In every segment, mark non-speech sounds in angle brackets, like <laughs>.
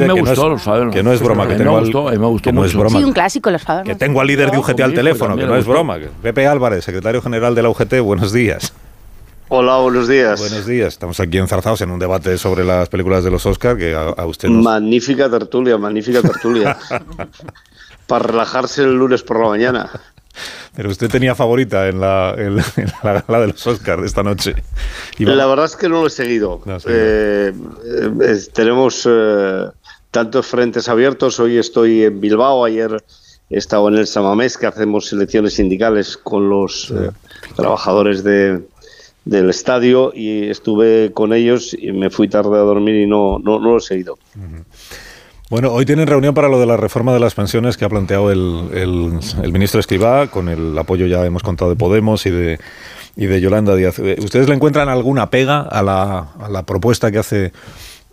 me gustó los Faber. Que no es broma, que me tengo gustó, al, me gustó que no es mucho. broma. Sí, un clásico, los Faber. Que tengo al líder de UGT al teléfono, que no es broma. Pepe Álvarez, secretario general de la UGT, buenos días. Hola, buenos días. Buenos días. Estamos aquí enzarzados en un debate sobre las películas de los Oscar que a, a usted nos... Magnífica tertulia, magnífica tertulia. <laughs> Para relajarse el lunes por la mañana. Pero usted tenía favorita en la, en la, en la gala de los Oscar de esta noche. La verdad es que no lo he seguido. No. Eh, eh, tenemos eh, tantos frentes abiertos. Hoy estoy en Bilbao. Ayer he estado en el Samamés, que hacemos elecciones sindicales con los eh, trabajadores de, del estadio. Y estuve con ellos y me fui tarde a dormir y no, no, no lo he seguido. Bueno, hoy tienen reunión para lo de la reforma de las pensiones que ha planteado el, el- ministro Escribá, con el apoyo ya hemos contado de Podemos y de, y de Yolanda Díaz. Eh, ¿Ustedes le encuentran alguna pega a la, a la propuesta que hace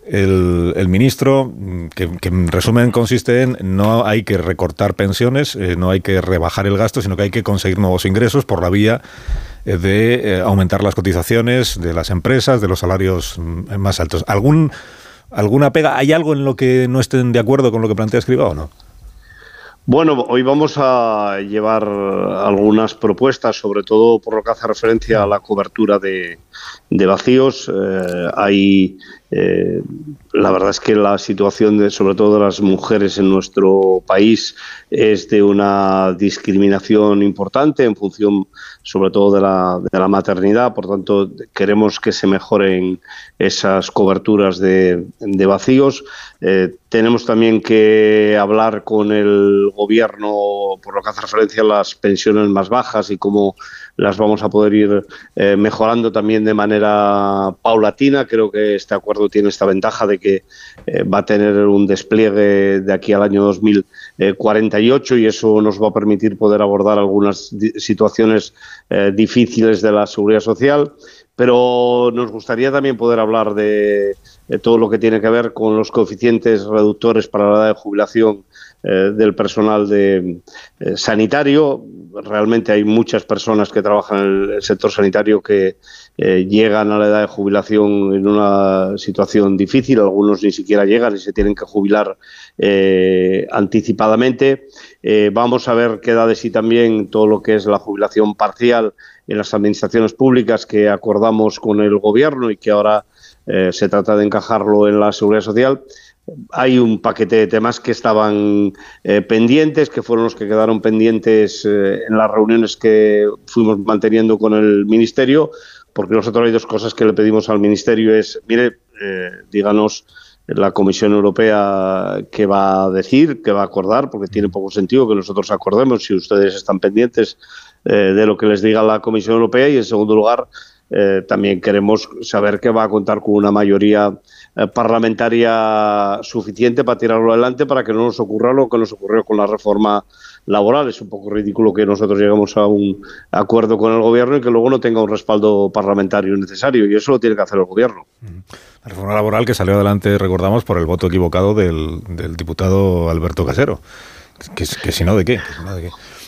el, el ministro? Mm, Que, en resumen consiste en no hay que recortar pensiones, eh, no hay que rebajar el gasto, sino que hay que conseguir nuevos ingresos por la vía eh, de aumentar las cotizaciones de las empresas, de los salarios mm, más altos. ¿Algún ¿Alguna pega? ¿Hay algo en lo que no estén de acuerdo con lo que plantea Escriba o no? Bueno, hoy vamos a llevar algunas propuestas, sobre todo por lo que hace referencia a la cobertura de, de vacíos. Eh, hay, eh, la verdad es que la situación, de, sobre todo de las mujeres en nuestro país, es de una discriminación importante en función, sobre todo, de la, de la maternidad. Por tanto, queremos que se mejoren esas coberturas de, vacíos. Eh, tenemos también que hablar con el gobierno por lo que hace referencia a las pensiones más bajas y cómo las vamos a poder ir mejorando también de manera paulatina. Creo que este acuerdo tiene esta ventaja de que eh, va a tener un despliegue de aquí al año 2048 y eso nos va a permitir poder abordar algunas situaciones eh, difíciles de la seguridad social. Pero nos gustaría también poder hablar de, todo lo que tiene que ver con los coeficientes reductores para la edad de jubilación eh, del personal eh, sanitario. Realmente hay muchas personas que trabajan en el sector sanitario que eh, llegan a la edad de jubilación en una situación difícil, algunos ni siquiera llegan y se tienen que jubilar anticipadamente. Vamos a ver qué da de sí también todo lo que es la jubilación parcial en las administraciones públicas que acordamos con el gobierno y que ahora eh, se trata de encajarlo en la seguridad social. Hay un paquete de temas que estaban eh, pendientes, que fueron los que quedaron pendientes eh, en las reuniones que fuimos manteniendo con el Ministerio, porque nosotros hay dos cosas que le pedimos al Ministerio, es, mire, díganos la Comisión Europea qué va a decir, qué va a acordar, porque tiene poco sentido que nosotros acordemos si ustedes están pendientes eh, de lo que les diga la Comisión Europea. Y, en segundo lugar, eh, también queremos saber que va a contar con una mayoría parlamentaria suficiente para tirarlo adelante para que no nos ocurra lo que nos ocurrió con la reforma laboral. Es un poco ridículo que nosotros lleguemos a un acuerdo con el gobierno y que luego no tenga un respaldo parlamentario necesario y eso lo tiene que hacer el gobierno. La reforma laboral que salió adelante, recordamos, por el voto equivocado del, diputado Alberto Casero. Que si no, ¿de qué?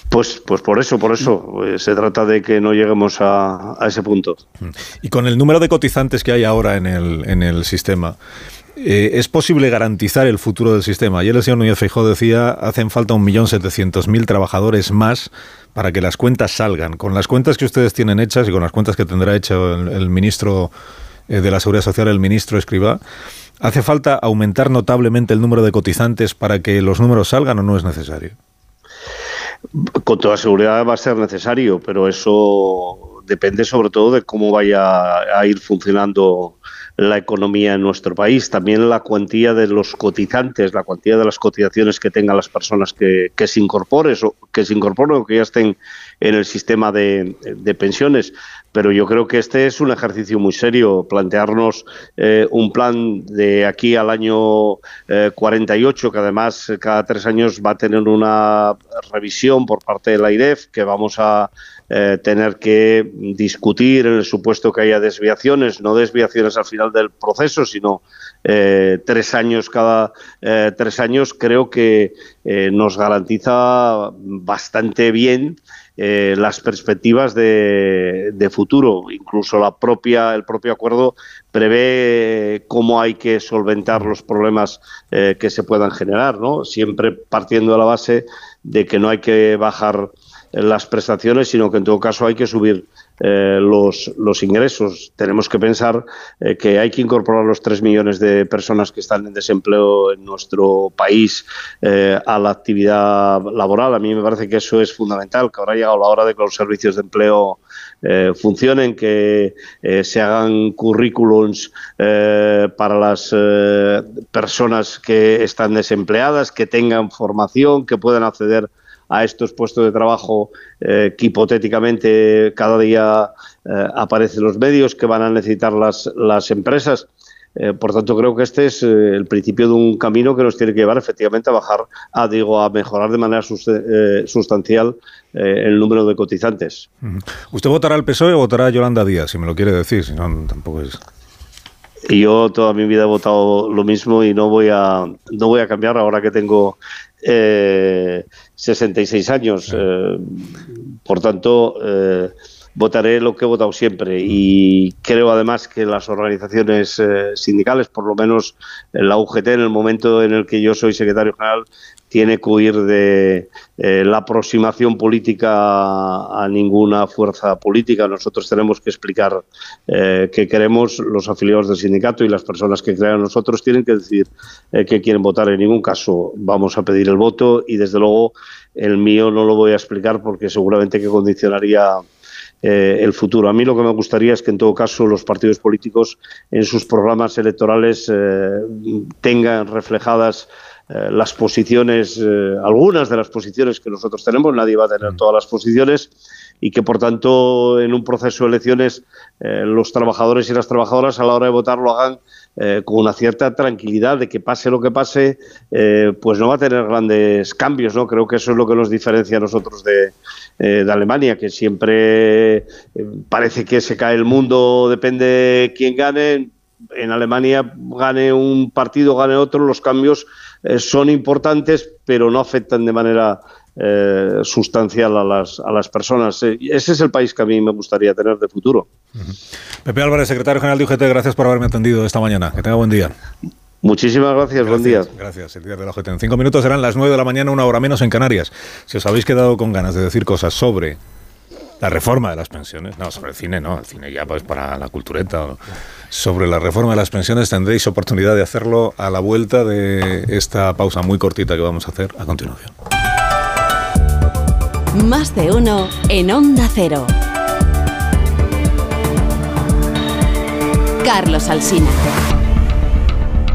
Pues, pues por eso, por eso eh, se trata de que no lleguemos a, ese punto. Y con el número de cotizantes que hay ahora en el, en el sistema, eh, ¿es posible garantizar el futuro del sistema? Ayer el señor Núñez Feijóo decía, hacen falta 1.700.000 trabajadores más para que las cuentas salgan. Con las cuentas que ustedes tienen hechas y con las cuentas que tendrá hecho el, el ministro eh, de la Seguridad Social, el ministro Escribá, ¿hace falta aumentar notablemente el número de cotizantes para que los números salgan o no es necesario? Con toda seguridad va a ser necesario, pero eso depende sobre todo de cómo vaya a ir funcionando la economía en nuestro país. También la cuantía de los cotizantes, la cuantía de las cotizaciones que tengan las personas que, que se incorporen o que se incorporen o que ya estén en el sistema de, de pensiones. Pero yo creo que este es un ejercicio muy serio, plantearnos eh, un plan de aquí al año eh, 48, que además eh, cada tres años va a tener una revisión por parte de la IREF, que vamos a eh, tener que discutir en el supuesto que haya desviaciones, no desviaciones al final del proceso, sino eh, tres años cada eh, tres años, creo que nos garantiza bastante bien las perspectivas de, futuro. Incluso la propia, el propio acuerdo prevé cómo hay que solventar los problemas que se puedan generar, ¿no? siempre partiendo de la base de que no hay que bajar las prestaciones, sino que en todo caso hay que subir eh, los, los, ingresos. Tenemos que pensar eh, que hay que incorporar los 3 millones de personas que están en desempleo en nuestro país eh, a la actividad laboral. A mí me parece que eso es fundamental, que ahora ha llegado la hora de que los servicios de empleo funcionen, que se hagan currículums para las personas que están desempleadas, que tengan formación, que puedan acceder estos puestos de trabajo eh, que hipotéticamente cada día eh, aparecen los medios que van a necesitar las, las empresas. Eh, por tanto, creo que este es el principio de un camino que nos tiene que llevar efectivamente a bajar, a, digo, a mejorar de manera sustancial el número de cotizantes. ¿Usted votará al PSOE o votará a Yolanda Díaz, si me lo quiere decir? Si no, tampoco es... Yo toda mi vida he votado lo mismo y no voy a, no voy a cambiar ahora que tengo eh, 66 años. Eh, por tanto, eh, votaré lo que he votado siempre y creo además que las organizaciones eh, sindicales, por lo menos la UGT en el momento en el que yo soy secretario general, tiene que huir de eh, la aproximación política a ninguna fuerza política. Nosotros tenemos que explicar eh, qué queremos, los afiliados del sindicato y las personas que crean nosotros tienen que decir eh, que quieren votar. En ningún caso vamos a pedir el voto y desde luego el mío no lo voy a explicar porque seguramente que condicionaría el futuro. A mí lo que me gustaría es que en todo caso los partidos políticos en sus programas electorales tengan reflejadas eh, las posiciones, eh, algunas de las posiciones que nosotros tenemos, nadie va a tener mm. todas las posiciones y que por tanto en un proceso de elecciones eh, los trabajadores y las trabajadoras a la hora de votar lo hagan con una cierta tranquilidad de que pase lo que pase, pues no va a tener grandes cambios, ¿no? Creo que eso es lo que nos diferencia a nosotros de, de Alemania, que siempre parece que se cae el mundo, depende quién gane. En Alemania gane un partido, gane otro, los cambios eh, son importantes, pero no afectan de manera eh, sustancial a las, a las personas. Eh, ese es el país que a mí me gustaría tener de futuro. Pepe Álvarez, secretario general de UGT, gracias por haberme atendido esta mañana. Que tenga buen día. Muchísimas gracias, buen día. Gracias, el día de la UGT. En cinco minutos serán las nueve de la mañana, una hora menos en Canarias. Si os habéis quedado con ganas de decir cosas sobre la reforma de las pensiones, no, sobre el cine no, el cine ya pues para la cultureta. Sobre la reforma de las pensiones tendréis oportunidad de hacerlo a la vuelta de esta pausa muy cortita que vamos a hacer a continuación. Más de uno en Onda Cero. Carlos Alsina.